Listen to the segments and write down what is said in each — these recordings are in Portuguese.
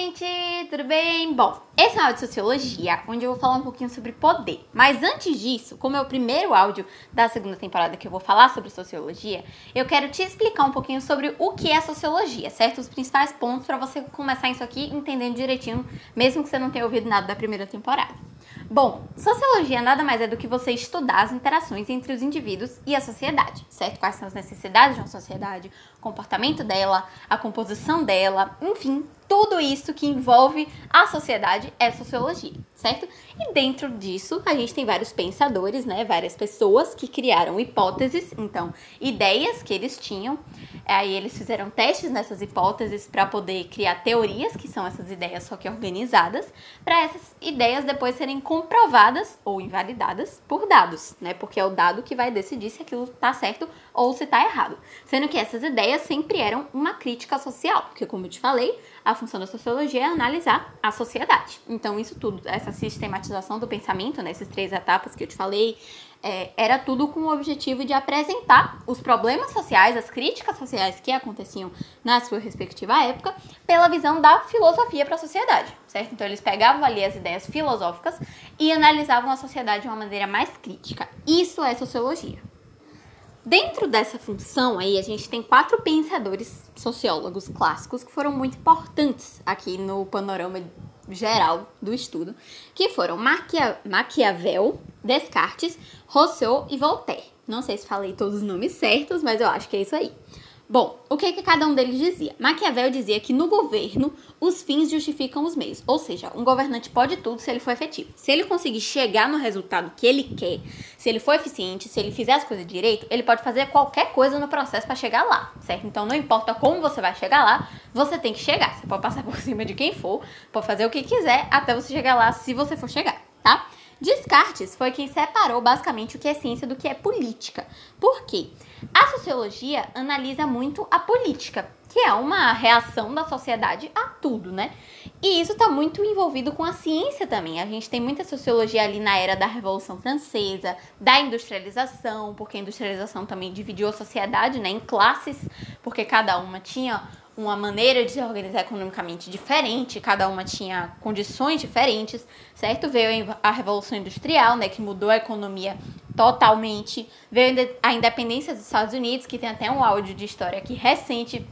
gente! Tudo bem? Bom, esse é um áudio de sociologia, onde eu vou falar um pouquinho sobre poder. Mas antes disso, como é o primeiro áudio da segunda temporada que eu vou falar sobre sociologia, eu quero te explicar um pouquinho sobre o que é sociologia, certo? Os principais pontos para você começar isso aqui entendendo direitinho, mesmo que você não tenha ouvido nada da primeira temporada. Bom, sociologia nada mais é do que você estudar as interações entre os indivíduos e a sociedade, certo? Quais são as necessidades de uma sociedade, o comportamento dela, a composição dela, enfim, tudo isso que envolve a sociedade é sociologia, certo? E dentro disso, a gente tem vários pensadores, né? Várias pessoas que criaram hipóteses, então, ideias que eles tinham. Aí eles fizeram testes nessas hipóteses para poder criar teorias, que são essas ideias só que organizadas, para essas ideias depois serem comprovadas ou invalidadas por dados, né? Porque é o dado que vai decidir se aquilo tá certo ou se tá errado. Sendo que essas ideias sempre eram uma crítica social, porque como eu te falei, a função da sociologia é analisar a sociedade. Então, isso tudo, essa sistematização do pensamento, nessas né, três etapas que eu te falei, é, era tudo com o objetivo de apresentar os problemas sociais, as críticas sociais que aconteciam na sua respectiva época, pela visão da filosofia para a sociedade, certo? Então, eles pegavam ali as ideias filosóficas e analisavam a sociedade de uma maneira mais crítica. Isso é sociologia. Dentro dessa função aí, a gente tem quatro pensadores sociólogos clássicos que foram muito importantes aqui no panorama geral do estudo, que foram Maquia Maquiavel, Descartes, Rousseau e Voltaire. Não sei se falei todos os nomes certos, mas eu acho que é isso aí. Bom, o que, que cada um deles dizia? Maquiavel dizia que no governo os fins justificam os meios, ou seja, um governante pode tudo se ele for efetivo. Se ele conseguir chegar no resultado que ele quer, se ele for eficiente, se ele fizer as coisas direito, ele pode fazer qualquer coisa no processo para chegar lá, certo? Então não importa como você vai chegar lá, você tem que chegar. Você pode passar por cima de quem for, pode fazer o que quiser até você chegar lá, se você for chegar, tá? Descartes foi quem separou basicamente o que é ciência do que é política. Por quê? A sociologia analisa muito a política, que é uma reação da sociedade a tudo, né? E isso está muito envolvido com a ciência também. A gente tem muita sociologia ali na era da Revolução Francesa, da industrialização, porque a industrialização também dividiu a sociedade né, em classes, porque cada uma tinha uma maneira de se organizar economicamente diferente, cada uma tinha condições diferentes, certo? Veio a Revolução Industrial, né, que mudou a economia totalmente. Veio a independência dos Estados Unidos, que tem até um áudio de história aqui recente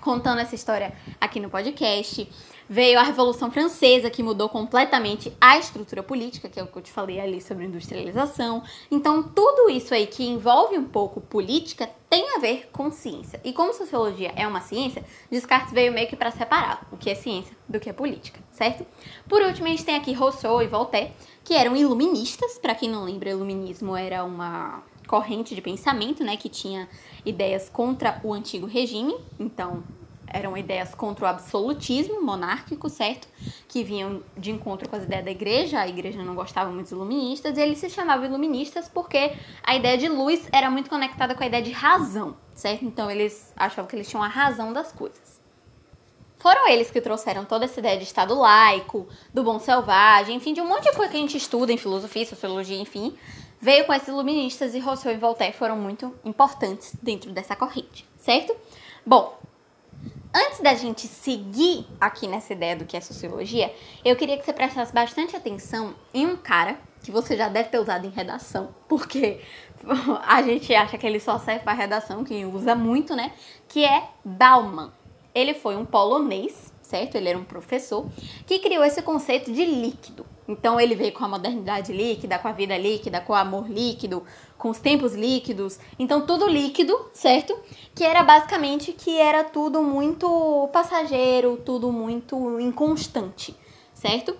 contando essa história aqui no podcast. Veio a Revolução Francesa, que mudou completamente a estrutura política, que é o que eu te falei ali sobre industrialização. Então, tudo isso aí que envolve um pouco política tem a ver com ciência. E como sociologia é uma ciência, Descartes veio meio que para separar o que é ciência do que é política, certo? Por último, a gente tem aqui Rousseau e Voltaire, que eram iluministas. Para quem não lembra, iluminismo era uma corrente de pensamento, né, que tinha ideias contra o antigo regime. Então, eram ideias contra o absolutismo monárquico, certo? Que vinham de encontro com as ideias da igreja, a igreja não gostava muito dos iluministas, e eles se chamavam iluministas porque a ideia de luz era muito conectada com a ideia de razão, certo? Então eles achavam que eles tinham a razão das coisas. Foram eles que trouxeram toda essa ideia de Estado laico, do bom selvagem, enfim, de um monte de coisa que a gente estuda em filosofia, sociologia, enfim, veio com esses iluministas e Rousseau e Voltaire foram muito importantes dentro dessa corrente, certo? Bom, Antes da gente seguir aqui nessa ideia do que é sociologia, eu queria que você prestasse bastante atenção em um cara que você já deve ter usado em redação, porque a gente acha que ele só serve para redação, quem usa muito, né? Que é Bauman. Ele foi um polonês certo? Ele era um professor que criou esse conceito de líquido. Então ele veio com a modernidade líquida, com a vida líquida, com o amor líquido, com os tempos líquidos. Então tudo líquido, certo? Que era basicamente que era tudo muito passageiro, tudo muito inconstante, certo?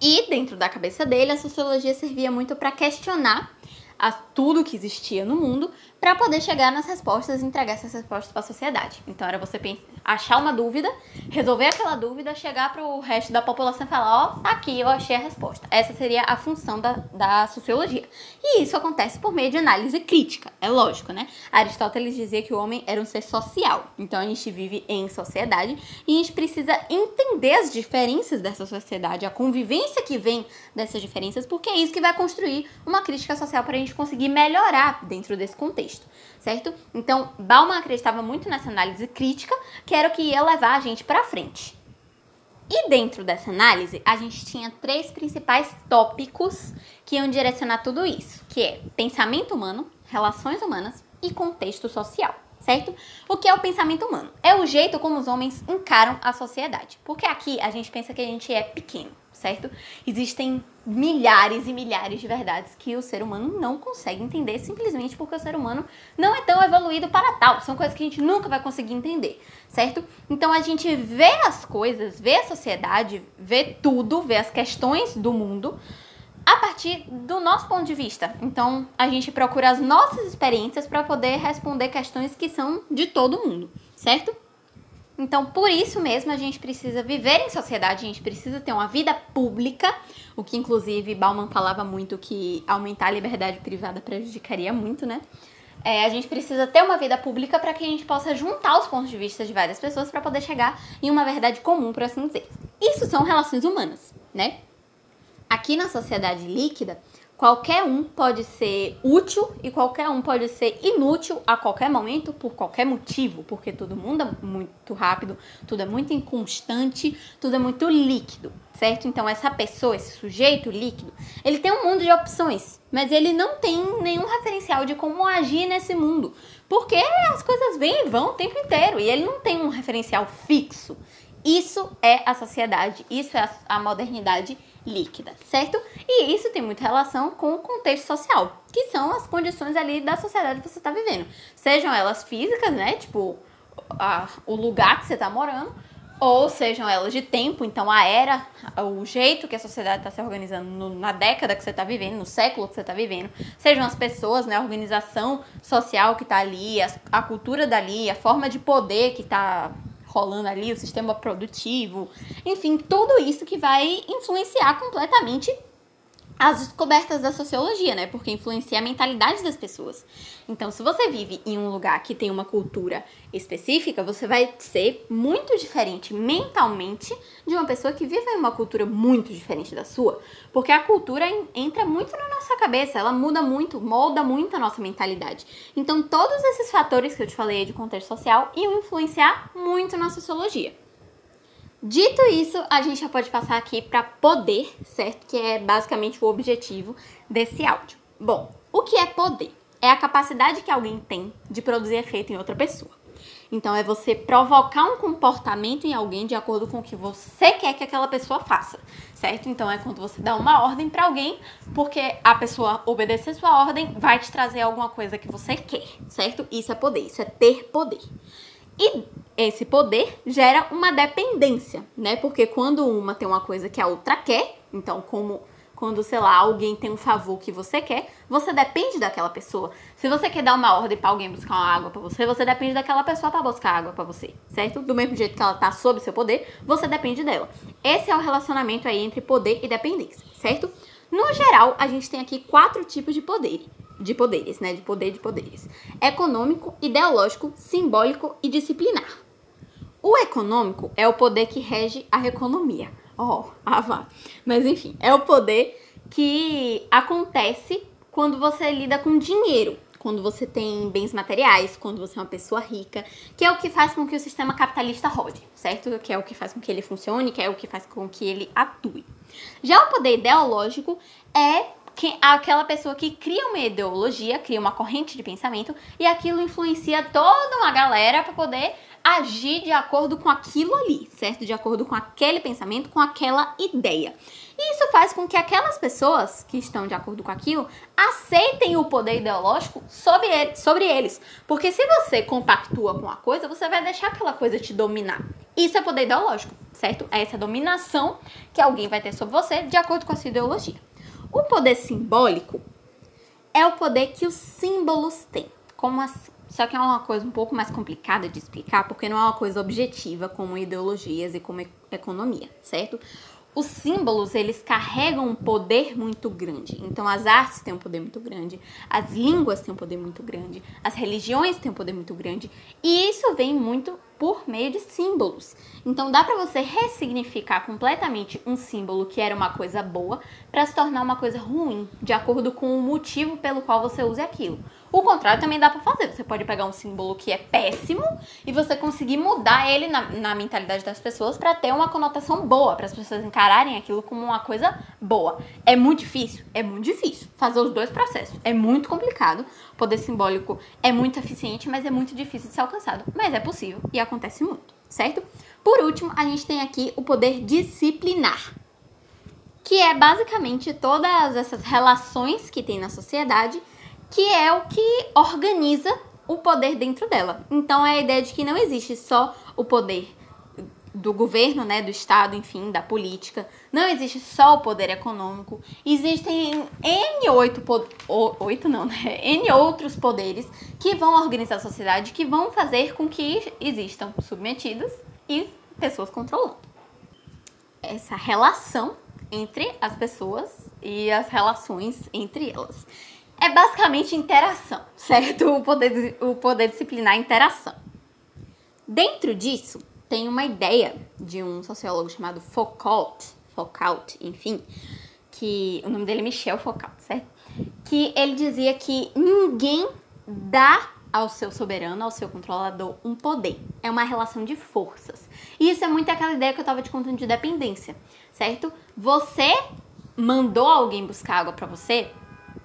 E dentro da cabeça dele, a sociologia servia muito para questionar a tudo que existia no mundo para poder chegar nas respostas e entregar essas respostas para a sociedade. Então era você pensar, achar uma dúvida, resolver aquela dúvida, chegar para o resto da população e falar, ó, oh, aqui, eu achei a resposta. Essa seria a função da, da sociologia. E isso acontece por meio de análise crítica, é lógico, né? Aristóteles dizia que o homem era um ser social. Então a gente vive em sociedade e a gente precisa entender as diferenças dessa sociedade, a convivência que vem dessas diferenças, porque é isso que vai construir uma crítica social para a gente conseguir melhorar dentro desse contexto certo? Então, Bauman acreditava muito nessa análise crítica, que era o que ia levar a gente para frente. E dentro dessa análise, a gente tinha três principais tópicos que iam direcionar tudo isso, que é pensamento humano, relações humanas e contexto social, certo? O que é o pensamento humano? É o jeito como os homens encaram a sociedade. Porque aqui a gente pensa que a gente é pequeno, certo? Existem milhares e milhares de verdades que o ser humano não consegue entender simplesmente porque o ser humano não é tão evoluído para tal. São coisas que a gente nunca vai conseguir entender, certo? Então a gente vê as coisas, vê a sociedade, vê tudo, vê as questões do mundo a partir do nosso ponto de vista. Então, a gente procura as nossas experiências para poder responder questões que são de todo mundo, certo? Então, por isso mesmo, a gente precisa viver em sociedade, a gente precisa ter uma vida pública, o que inclusive Bauman falava muito que aumentar a liberdade privada prejudicaria muito, né? É, a gente precisa ter uma vida pública para que a gente possa juntar os pontos de vista de várias pessoas para poder chegar em uma verdade comum, por assim dizer. Isso são relações humanas, né? Aqui na sociedade líquida, qualquer um pode ser útil e qualquer um pode ser inútil a qualquer momento por qualquer motivo, porque todo mundo é muito rápido, tudo é muito inconstante, tudo é muito líquido, certo? Então essa pessoa, esse sujeito líquido, ele tem um mundo de opções, mas ele não tem nenhum referencial de como agir nesse mundo, porque as coisas vêm e vão o tempo inteiro e ele não tem um referencial fixo. Isso é a sociedade, isso é a modernidade líquida, certo? E isso tem muita relação com o contexto social, que são as condições ali da sociedade que você está vivendo. Sejam elas físicas, né? Tipo, a, o lugar que você está morando, ou sejam elas de tempo, então a era, o jeito que a sociedade está se organizando no, na década que você está vivendo, no século que você está vivendo, sejam as pessoas, né, a organização social que está ali, a, a cultura dali, a forma de poder que está rolando ali, o sistema produtivo, enfim, tudo isso que vai influenciar completamente as descobertas da sociologia, né? Porque influencia a mentalidade das pessoas. Então, se você vive em um lugar que tem uma cultura específica, você vai ser muito diferente mentalmente de uma pessoa que vive em uma cultura muito diferente da sua. Porque a cultura entra muito na nossa cabeça, ela muda muito, molda muito a nossa mentalidade. Então, todos esses fatores que eu te falei de contexto social iam influenciar muito na sociologia. Dito isso, a gente já pode passar aqui para poder, certo? Que é basicamente o objetivo desse áudio. Bom, o que é poder? É a capacidade que alguém tem de produzir efeito em outra pessoa. Então, é você provocar um comportamento em alguém de acordo com o que você quer que aquela pessoa faça, certo? Então, é quando você dá uma ordem para alguém, porque a pessoa obedecer sua ordem vai te trazer alguma coisa que você quer, certo? Isso é poder, isso é ter poder. E esse poder gera uma dependência, né? Porque quando uma tem uma coisa que a outra quer, então como quando, sei lá, alguém tem um favor que você quer, você depende daquela pessoa. Se você quer dar uma ordem para alguém buscar uma água para você, você depende daquela pessoa para buscar água para você, certo? Do mesmo jeito que ela tá sob seu poder, você depende dela. Esse é o relacionamento aí entre poder e dependência, certo? No geral, a gente tem aqui quatro tipos de poder de poderes, né? De poder de poderes: econômico, ideológico, simbólico e disciplinar. O econômico é o poder que rege a economia. Ó, oh, ah, vá. Mas enfim, é o poder que acontece quando você lida com dinheiro, quando você tem bens materiais, quando você é uma pessoa rica, que é o que faz com que o sistema capitalista rode, certo? Que é o que faz com que ele funcione, que é o que faz com que ele atue. Já o poder ideológico é que, aquela pessoa que cria uma ideologia, cria uma corrente de pensamento e aquilo influencia toda uma galera para poder agir de acordo com aquilo ali, certo? De acordo com aquele pensamento, com aquela ideia. E isso faz com que aquelas pessoas que estão de acordo com aquilo aceitem o poder ideológico sobre, ele, sobre eles. Porque se você compactua com a coisa, você vai deixar aquela coisa te dominar. Isso é poder ideológico, certo? É essa dominação que alguém vai ter sobre você de acordo com a sua ideologia. O poder simbólico é o poder que os símbolos têm. Como assim? Só que é uma coisa um pouco mais complicada de explicar, porque não é uma coisa objetiva como ideologias e como economia, certo? os símbolos eles carregam um poder muito grande. Então as artes têm um poder muito grande, as línguas têm um poder muito grande, as religiões têm um poder muito grande, e isso vem muito por meio de símbolos. Então dá para você ressignificar completamente um símbolo que era uma coisa boa para se tornar uma coisa ruim, de acordo com o motivo pelo qual você usa aquilo. O contrário também dá pra fazer. Você pode pegar um símbolo que é péssimo e você conseguir mudar ele na, na mentalidade das pessoas para ter uma conotação boa, para as pessoas encararem aquilo como uma coisa boa. É muito difícil? É muito difícil fazer os dois processos. É muito complicado. O poder simbólico é muito eficiente, mas é muito difícil de ser alcançado. Mas é possível e acontece muito, certo? Por último, a gente tem aqui o poder disciplinar que é basicamente todas essas relações que tem na sociedade, que é o que organiza o poder dentro dela. Então é a ideia de que não existe só o poder do governo, né, do Estado, enfim, da política. Não existe só o poder econômico. Existem N oito, oito não, né? N outros poderes que vão organizar a sociedade, que vão fazer com que existam submetidos e pessoas controlando. Essa relação entre as pessoas e as relações entre elas. É basicamente interação, certo? O poder, o poder disciplinar a interação. Dentro disso, tem uma ideia de um sociólogo chamado Foucault, Foucault, enfim, que o nome dele é Michel Foucault, certo? Que ele dizia que ninguém dá ao seu soberano, ao seu controlador, um poder. É uma relação de forças. E isso é muito aquela ideia que eu estava te contando de dependência, certo? Você mandou alguém buscar água para você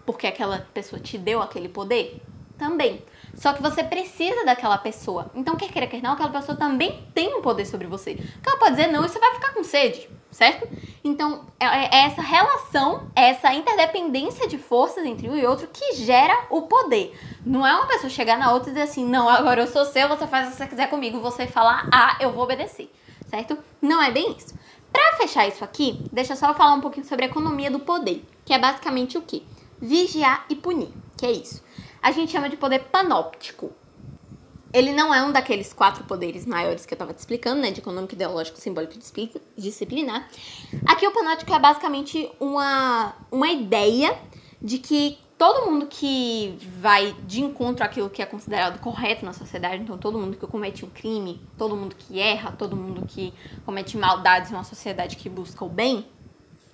porque aquela pessoa te deu aquele poder? Também. Só que você precisa daquela pessoa. Então, quer queira, quer não, aquela pessoa também tem um poder sobre você. Porque ela pode dizer não e você vai ficar com sede, certo? Então, é, é essa relação, é essa interdependência de forças entre um e outro que gera o poder. Não é uma pessoa chegar na outra e dizer assim, não, agora eu sou seu, você faz o que você quiser comigo, você falar ah, eu vou obedecer, certo? Não é bem isso. Para fechar isso aqui, deixa só eu falar um pouquinho sobre a economia do poder, que é basicamente o quê? Vigiar e punir, que é isso. A gente chama de poder panóptico. Ele não é um daqueles quatro poderes maiores que eu estava te explicando, né? De econômico, ideológico, simbólico e disciplinar. Aqui o panóptico é basicamente uma, uma ideia de que todo mundo que vai de encontro àquilo que é considerado correto na sociedade, então todo mundo que comete um crime, todo mundo que erra, todo mundo que comete maldades em uma sociedade que busca o bem,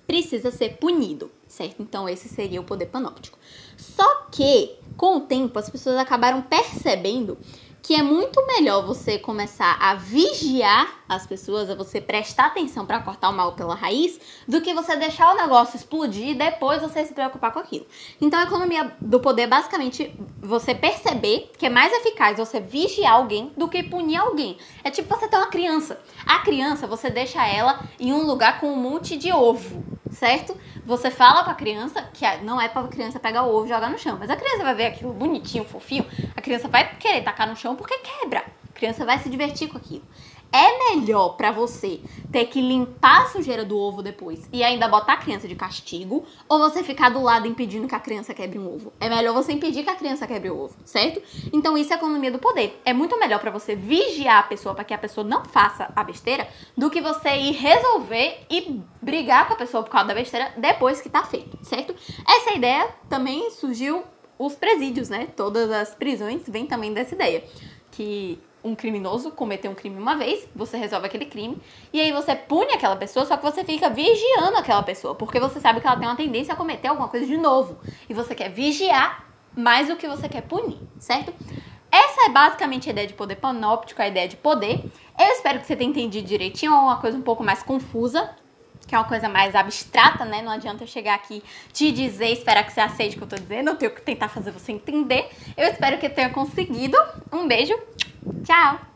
precisa ser punido, certo? Então esse seria o poder panóptico. Só que, com o tempo, as pessoas acabaram percebendo que é muito melhor você começar a vigiar as pessoas, a você prestar atenção para cortar o mal pela raiz, do que você deixar o negócio explodir e depois você se preocupar com aquilo. Então a economia do poder é basicamente você perceber que é mais eficaz você vigiar alguém do que punir alguém. É tipo você ter uma criança. A criança, você deixa ela em um lugar com um monte de ovo, certo? Você fala pra criança que não é pra criança pegar o ovo e jogar no chão, mas a criança vai ver aquilo bonitinho, fofinho, a criança vai querer tacar no chão porque quebra. A criança vai se divertir com aquilo. É melhor para você ter que limpar a sujeira do ovo depois e ainda botar a criança de castigo ou você ficar do lado impedindo que a criança quebre um ovo? É melhor você impedir que a criança quebre o ovo, certo? Então isso é economia do poder. É muito melhor para você vigiar a pessoa para que a pessoa não faça a besteira do que você ir resolver e brigar com a pessoa por causa da besteira depois que tá feito, certo? Essa ideia também surgiu os presídios, né? Todas as prisões vêm também dessa ideia que um criminoso cometeu um crime uma vez, você resolve aquele crime, e aí você pune aquela pessoa, só que você fica vigiando aquela pessoa, porque você sabe que ela tem uma tendência a cometer alguma coisa de novo. E você quer vigiar mais do que você quer punir, certo? Essa é basicamente a ideia de poder panóptico, a ideia de poder. Eu espero que você tenha entendido direitinho, é uma coisa um pouco mais confusa, que é uma coisa mais abstrata, né? Não adianta eu chegar aqui te dizer, esperar que você aceite o que eu tô dizendo, eu tenho que tentar fazer você entender. Eu espero que eu tenha conseguido. Um beijo Tchau!